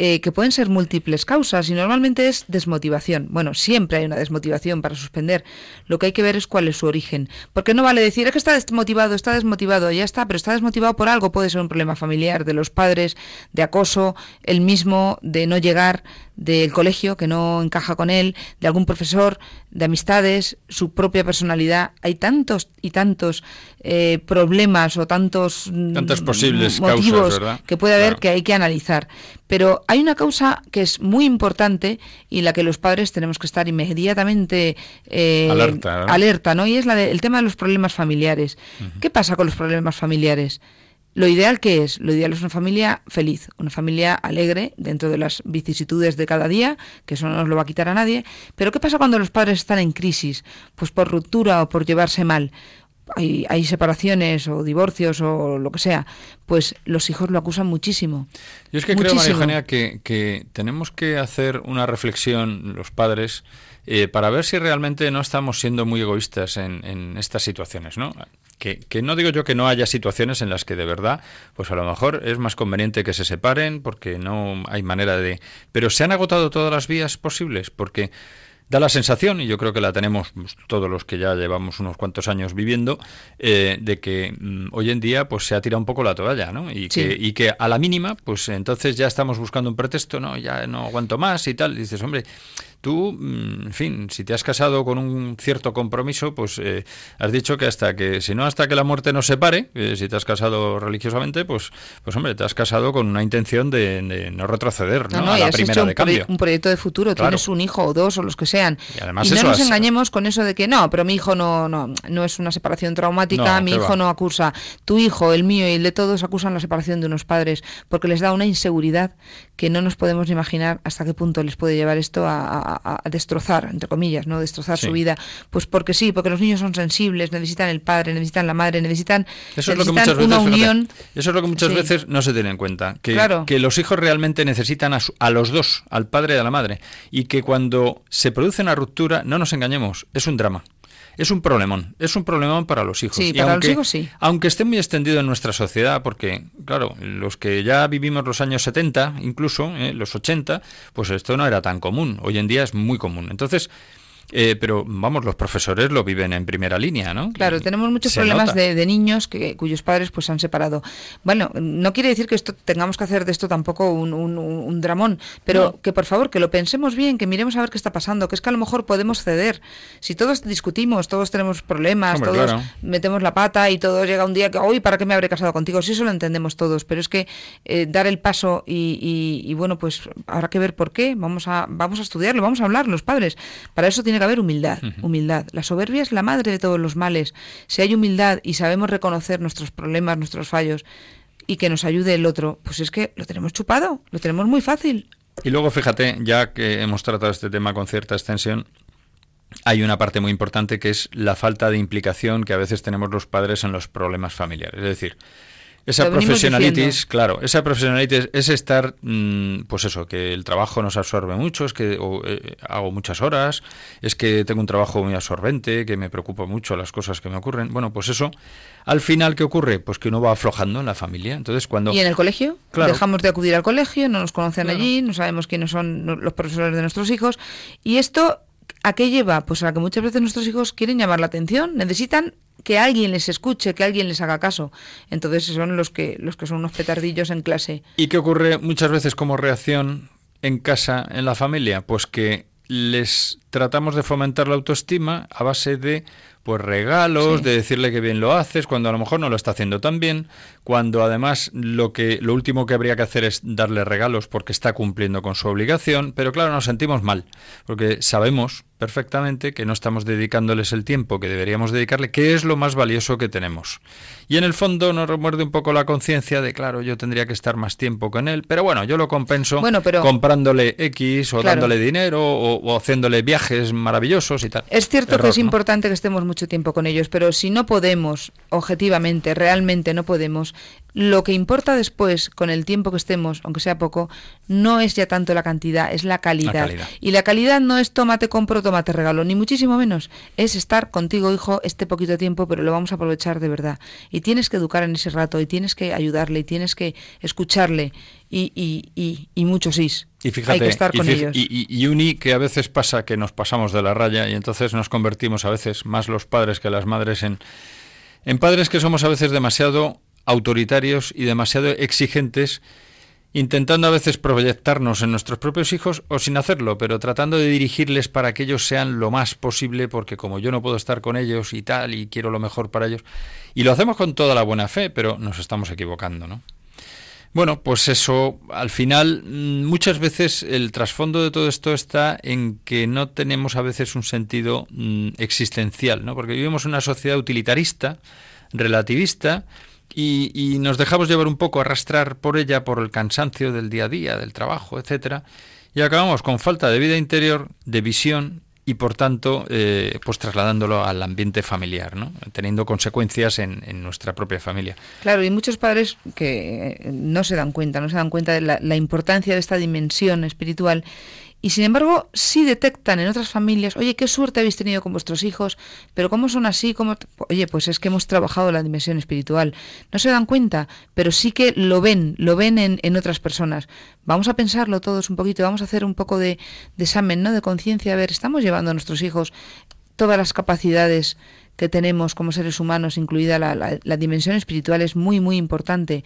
eh, que pueden ser múltiples causas y normalmente es desmotivación. Bueno, siempre hay una desmotivación para suspender. Lo que hay que ver es cuál es su origen. Porque no vale decir, es que está desmotivado, está desmotivado, ya está, pero está desmotivado por algo. Puede ser un problema familiar de los padres, de acoso, el mismo, de no llegar del colegio que no encaja con él, de algún profesor, de amistades, su propia personalidad. Hay tantos y tantos eh, problemas o tantos mm, Tantas posibles motivos causas, ¿verdad? que puede haber Claro. que hay que analizar. Pero hay una causa que es muy importante y la que los padres tenemos que estar inmediatamente eh, Alerta, ¿no? alerta, ¿no? Y es la de- el tema de los problemas familiares. ¿Qué pasa con los problemas familiares? Lo ideal que es, lo ideal es una familia feliz, una familia alegre dentro de las vicisitudes de cada día, que eso no nos lo va a quitar a nadie. Pero ¿qué pasa cuando los padres están en crisis? Pues por ruptura o por llevarse mal. Hay, hay separaciones o divorcios o lo que sea, pues los hijos lo acusan muchísimo. Yo es que creo, María Muchísimo. Eugenia, que, que tenemos que hacer una reflexión los padres eh, para ver si realmente no estamos siendo muy egoístas en, en estas situaciones, ¿no? Que, que no digo yo que no haya situaciones en las que de verdad, pues a lo mejor es más conveniente que se separen porque no hay manera de... Pero se han agotado todas las vías posibles porque da la sensación, y yo creo que la tenemos todos los que ya llevamos unos cuantos años viviendo, eh, de que mm, hoy en día pues se ha tirado un poco la toalla, ¿no? Y, Sí. que, y que a la mínima, pues entonces ya estamos buscando un pretexto, ¿no? Ya no aguanto más y tal. Y dices, hombre, tú, mm, en fin, si te has casado con un cierto compromiso, pues eh, has dicho que hasta que, si no hasta que la muerte nos separe, eh, si te has casado religiosamente, pues, pues hombre, te has casado con una intención de, de no retroceder, ¿no? No, no, a y la primera de cambio. un proyecto de futuro, Claro. tienes un hijo o dos o los que sean. Y además no eso nos has- engañemos con eso de que no, pero mi hijo no, no, no es una separación traumática, No, mi hijo va. no acusa. Tu hijo, el mío y el de todos acusan la separación de unos padres porque les da una inseguridad que no nos podemos ni imaginar hasta qué punto les puede llevar esto a, a- a destrozar, entre comillas, ¿no? Destrozar Sí. su vida. Pues porque sí, porque los niños son sensibles, necesitan el padre, necesitan la madre, necesitan, Eso es lo que veces, una fíjate, unión. eso es lo que muchas Sí. veces no se tiene en cuenta, que, Claro. que los hijos realmente necesitan a, su- a los dos, al padre y a la madre, y que cuando se produce una ruptura, no nos engañemos, es un drama. Es un problemón, es un problemón para los hijos. Sí, Y para los aunque, hijos sí. Aunque esté muy extendido en nuestra sociedad, porque, claro, los que ya vivimos los años 70, incluso, eh, los 80, pues esto no era tan común. Hoy en día es muy común. Entonces, eh, pero vamos, los profesores lo viven en primera línea, ¿no? Claro, tenemos muchos se problemas de, de niños que, cuyos padres pues se han separado. Bueno, no quiere decir que esto tengamos que hacer de esto tampoco un, un- un- un dramón, pero No. que por favor que lo pensemos bien, que miremos a ver qué está pasando, que es que a lo mejor podemos ceder. Si todos discutimos, todos tenemos problemas, Hombre, todos claro. metemos la pata y todo llega un día que, hoy, ¿para qué me habré casado contigo? Sí, eso lo entendemos todos, pero es que eh, dar el paso y, y- y, bueno, pues habrá que ver por qué. Vamos a, vamos a estudiarlo, vamos a hablar los padres. Para eso tiene que haber humildad, humildad. La soberbia es la madre de todos los males. Si hay humildad y sabemos reconocer nuestros problemas, nuestros fallos y que nos ayude el otro, pues es que lo tenemos chupado, lo tenemos muy fácil. Y luego, fíjate, ya que hemos tratado este tema con cierta extensión, hay una parte muy importante que es la falta de implicación que a veces tenemos los padres en los problemas familiares. Es decir, esa profesionalitis, claro, esa profesionalitis es estar, mm, pues eso, que el trabajo nos absorbe mucho, es que o, eh, hago muchas horas, es que tengo un trabajo muy absorbente, que me preocupa mucho las cosas que me ocurren. Bueno, pues eso, al final, ¿qué ocurre? Pues que uno va aflojando en la familia. Entonces, cuando... ¿Y en el colegio? Claro. Dejamos de acudir al colegio, no nos conocen Claro. allí, no sabemos quiénes son los profesores de nuestros hijos. ¿Y esto a qué lleva? Pues a que muchas veces nuestros hijos quieren llamar la atención, necesitan que alguien les escuche, que alguien les haga caso. Entonces son los que, los que son unos petardillos en clase. ¿Y qué ocurre muchas veces como reacción en casa, en la familia? Pues que les tratamos de fomentar la autoestima a base de pues regalos, Sí. de decirle que bien lo haces, cuando a lo mejor no lo está haciendo tan bien, cuando además lo que lo último que habría que hacer es darle regalos porque está cumpliendo con su obligación, pero claro, nos sentimos mal, porque sabemos perfectamente que no estamos dedicándoles el tiempo que deberíamos dedicarle, que es lo más valioso que tenemos. Y en el fondo nos remuerde un poco la conciencia de, claro, yo tendría que estar más tiempo con él, pero bueno, yo lo compenso Bueno, pero- comprándole X o Claro. dándole dinero o, o haciéndole viajes maravillosos y tal. Es cierto Error, que es ¿no? importante que estemos mucho tiempo con ellos, pero si no podemos, objetivamente, realmente no podemos, lo que importa después, con el tiempo que estemos, aunque sea poco, no es ya tanto la cantidad, es la calidad. La calidad. Y la calidad no es tómate, compro, tómate, regalo, ni muchísimo menos. Es estar contigo, hijo, este poquito tiempo, pero lo vamos a aprovechar de verdad. Y tienes que educar en ese rato, y tienes que ayudarle, y tienes que escucharle, y, y, y, y muchos sís. Y fíjate, Hay que estar con ellos. Y, y- y uni que a veces pasa que nos pasamos de la raya y entonces nos convertimos a veces más los padres que las madres en, en padres que somos a veces demasiado autoritarios y demasiado exigentes, intentando a veces proyectarnos en nuestros propios hijos o sin hacerlo, pero tratando de dirigirles para que ellos sean lo más posible, porque como yo no puedo estar con ellos y tal, y quiero lo mejor para ellos, y lo hacemos con toda la buena fe, pero nos estamos equivocando, ¿no? Bueno, pues eso, al final, mm, muchas veces el trasfondo de todo esto está en que no tenemos a veces un sentido mm, existencial, ¿no? Porque vivimos una sociedad utilitarista, relativista, y, nos dejamos llevar un poco, arrastrar por ella, por el cansancio del día a día, del trabajo, etcétera, y acabamos con falta de vida interior, de visión y por tanto, eh, pues trasladándolo al ambiente familiar, ¿no? Teniendo consecuencias en, nuestra propia familia. Claro, y muchos padres que no se dan cuenta, no se dan cuenta de la importancia de esta dimensión espiritual y sin embargo sí detectan en otras familias, oye, qué suerte habéis tenido con vuestros hijos, pero ¿cómo son así? ¿Cómo t-?". Oye, pues es que hemos trabajado la dimensión espiritual. No se dan cuenta, pero sí que lo ven, lo ven en, en otras personas. Vamos a pensarlo todos un poquito, vamos a hacer un poco de, de examen, ¿no? De conciencia, a ver, ¿estamos llevando a nuestros hijos todas las capacidades que tenemos como seres humanos, incluida la- la dimensión espiritual, es muy, muy importante.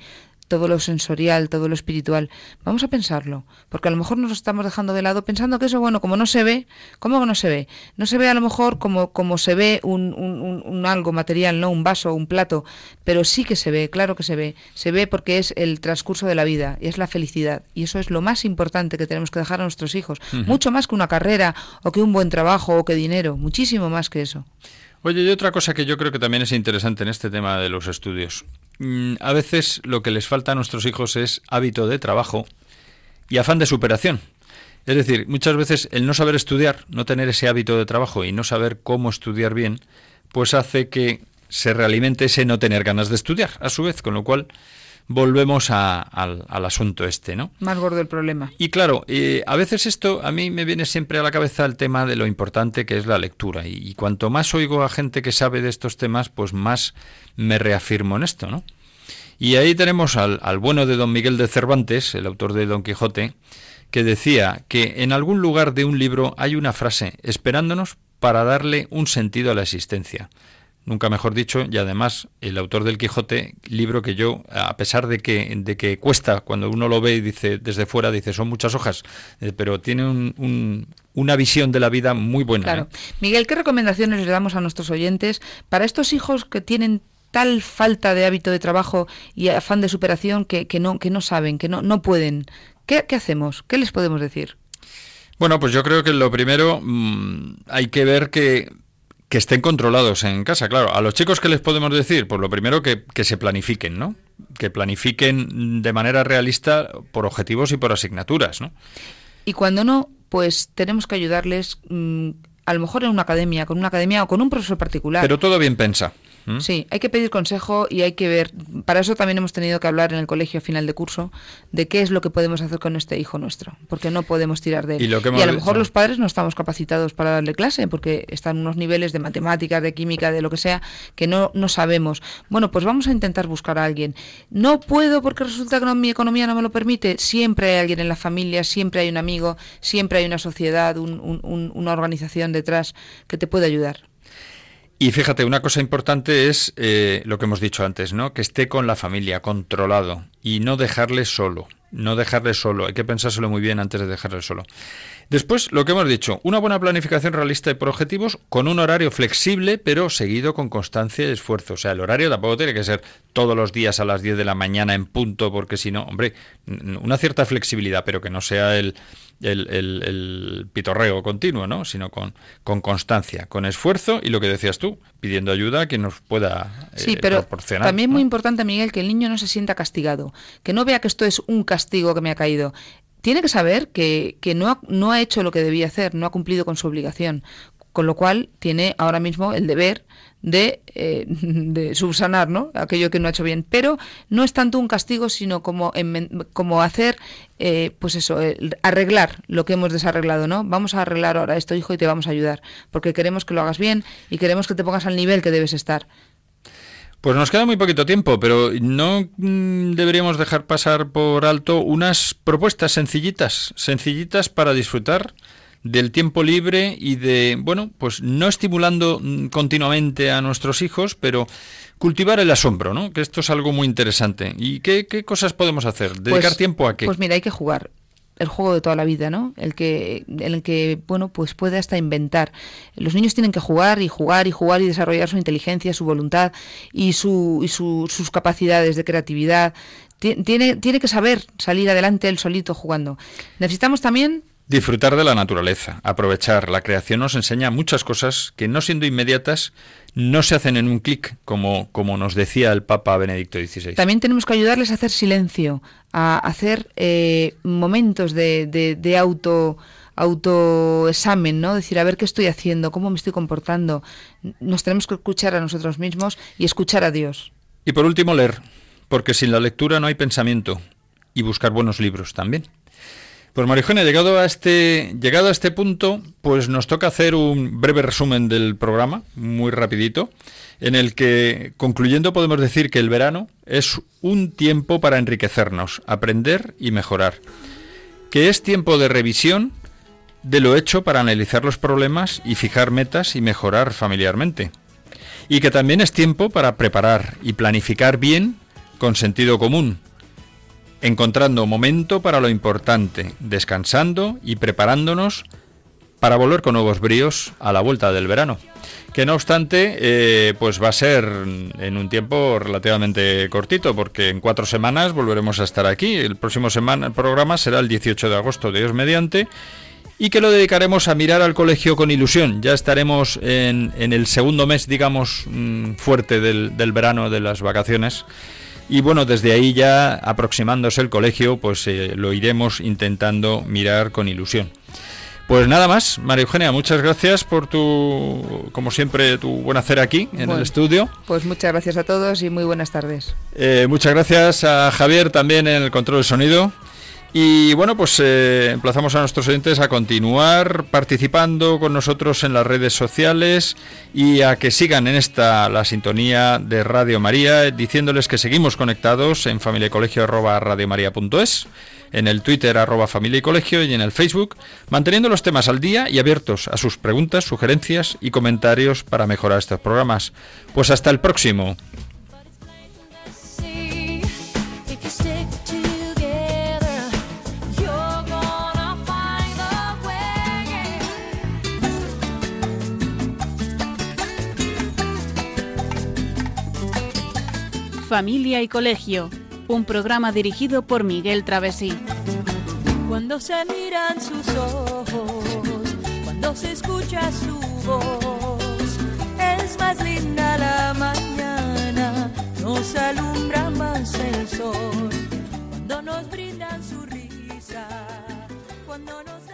Todo lo sensorial, todo lo espiritual. Vamos a pensarlo, porque a lo mejor nos lo estamos dejando de lado pensando que eso, bueno, como no se ve, ¿cómo no se ve? No se ve a lo mejor como, como se ve un, un- un- un algo material, ¿no? Un vaso, un plato, pero sí que se ve, claro que se ve. Se ve porque es el transcurso de la vida y es la felicidad. Y eso es lo más importante que tenemos que dejar a nuestros hijos. Mucho más que una carrera o que un buen trabajo o que dinero, muchísimo más que eso. Oye, y otra cosa que yo creo que también es interesante en este tema de los estudios. Mm, a veces lo que les falta a nuestros hijos es hábito de trabajo y afán de superación. Es decir, muchas veces el no saber estudiar, no tener ese hábito de trabajo y no saber cómo estudiar bien, pues hace que se realimente ese no tener ganas de estudiar, a su vez, con lo cual volvemos a- al, al asunto este, ¿no? Más gordo el problema. Y claro, eh, a veces esto a mí me viene siempre a la cabeza el tema de lo importante que es la lectura. Y, y cuanto más oigo a gente que sabe de estos temas, pues más me reafirmo en esto, ¿no? Y ahí tenemos al, al bueno de don Miguel de Cervantes, el autor de Don Quijote, que decía que en algún lugar de un libro hay una frase esperándonos para darle un sentido a la existencia. Nunca mejor dicho, y además el autor del Quijote, libro que yo, a pesar de que, de que cuesta, cuando uno lo ve y dice desde fuera, dice son muchas hojas, eh, pero tiene un- un- una visión de la vida muy buena. Claro. ¿eh? Miguel, ¿qué recomendaciones le damos a nuestros oyentes para estos hijos que tienen tal falta de hábito de trabajo y afán de superación que, que no, que no saben, que no, no pueden? ¿Qué, qué hacemos? ¿Qué les podemos decir? Bueno, pues yo creo que lo primero mm, hay que ver que, que estén controlados en casa. Claro, a los chicos que les podemos decir, pues lo primero que, que se planifiquen, ¿no? Que planifiquen de manera realista por objetivos y por asignaturas, ¿no? Y cuando no, pues tenemos que ayudarles, mm, a lo mejor en una academia, con una academia o con un profesor particular. Pero todo bien pensa. ¿M? Sí, hay que pedir consejo y hay que ver. Para eso también hemos tenido que hablar en el colegio a final de curso de qué es lo que podemos hacer con este hijo nuestro, porque no podemos tirar de él. Y lo que hemos a lo mejor los padres no estamos capacitados para darle clase, porque están unos niveles de matemáticas, de química, de lo que sea, que no, no sabemos. Bueno, pues vamos a intentar buscar a alguien. No puedo porque resulta que no- mi economía no me lo permite. Siempre hay alguien en la familia, siempre hay un amigo, siempre hay una sociedad, un- un- un- una organización detrás que te puede ayudar. Y fíjate, una cosa importante es eh, lo que hemos dicho antes, ¿no? Que esté con la familia, controlado, y no dejarle solo. No dejarle solo. Hay que pensárselo muy bien antes de dejarle solo. Después, lo que hemos dicho, una buena planificación realista y por objetivos, con un horario flexible, pero seguido con constancia y esfuerzo. O sea, el horario tampoco tiene que ser todos los días a las 10 de la mañana en punto, porque si no, hombre, una cierta flexibilidad, pero que no sea el, el, el- el pitorreo continuo, ¿no? Sino con, con constancia, con esfuerzo y lo que decías tú, pidiendo ayuda a quien nos pueda eh, Sí, pero proporcionar. también ¿no? muy importante, Miguel, que el niño no se sienta castigado, que no vea que esto es un castigo que me ha caído. Tiene que saber que, que no, ha, no ha hecho lo que debía hacer, no ha cumplido con su obligación, con lo cual tiene ahora mismo el deber de, eh, <laughs> de subsanar ¿no? aquello que no ha hecho bien. Pero no es tanto un castigo, sino como, como hacer, eh, pues eso, arreglar lo que hemos desarreglado, ¿no? Vamos a arreglar ahora esto, hijo, y te vamos a ayudar, porque queremos que lo hagas bien y queremos que te pongas al nivel que debes estar. Pues nos queda muy poquito tiempo, pero no mm, deberíamos dejar pasar por alto unas propuestas sencillitas, sencillitas para disfrutar del tiempo libre y de, bueno, pues no estimulando mm, continuamente a nuestros hijos, pero cultivar el asombro, ¿no? Que esto es algo muy interesante. ¿Y qué, qué cosas podemos hacer? ¿Dedicar Pues- tiempo a qué? Pues mira, hay que jugar. El juego de toda la vida, ¿no? El que, el que, bueno, pues puede hasta inventar. Los niños tienen que jugar y jugar y jugar y desarrollar su inteligencia, su voluntad y, su, y su- sus capacidades de creatividad. Ti- Tiene, tiene que saber salir adelante él solito jugando. Necesitamos también Disfrutar de la naturaleza, aprovechar. La creación nos enseña muchas cosas que no siendo inmediatas no se hacen en un clic, como, como nos decía el Papa Benedicto XVI. También tenemos que ayudarles a hacer silencio, a hacer eh, momentos de, de, de auto autoexamen, ¿no? Decir, a ver qué estoy haciendo, cómo me estoy comportando. Nos tenemos que escuchar a nosotros mismos y escuchar a Dios. Y por último, leer, porque sin la lectura no hay pensamiento. Y buscar buenos libros también. Pues Marijona, llegado a este llegado a este punto, pues nos toca hacer un breve resumen del programa, muy rapidito, en el que concluyendo podemos decir que el verano es un tiempo para enriquecernos, aprender y mejorar, que es tiempo de revisión de lo hecho para analizar los problemas y fijar metas y mejorar familiarmente. Y que también es tiempo para preparar y planificar bien con sentido común, encontrando momento para lo importante, descansando y preparándonos para volver con nuevos bríos a la vuelta del verano. Que no obstante, eh, pues va a ser en un tiempo relativamente cortito, porque en cuatro semanas volveremos a estar aquí. El próximo semana, el programa será el 18 de agosto, Dios mediante, y que lo dedicaremos a mirar al colegio con ilusión. Ya estaremos en, en el segundo mes, digamos, mm, fuerte del, del verano, de las vacaciones. Y bueno, desde ahí ya aproximándose el colegio, pues eh, lo iremos intentando mirar con ilusión. Pues nada más, María Eugenia, muchas gracias por tu, como siempre, tu buen hacer aquí en Bueno. el estudio. Pues muchas gracias a todos y muy buenas tardes. Eh, muchas gracias a Javier también en el control del sonido. Y bueno, pues eh, emplazamos a nuestros oyentes a continuar participando con nosotros en las redes sociales y a que sigan en esta la sintonía de Radio María, diciéndoles que seguimos conectados en familia y colegio arroba radiomaria.es, en el Twitter arroba familia y colegio y en el Facebook, manteniendo los temas al día y abiertos a sus preguntas, sugerencias y comentarios para mejorar estos programas. Pues hasta el próximo. Familia y Colegio, un programa dirigido por Miguel Travesí. Cuando se miran sus ojos, cuando se escucha su voz, es más linda la mañana, nos alumbra más el sol, cuando nos brindan su risa. cuando nos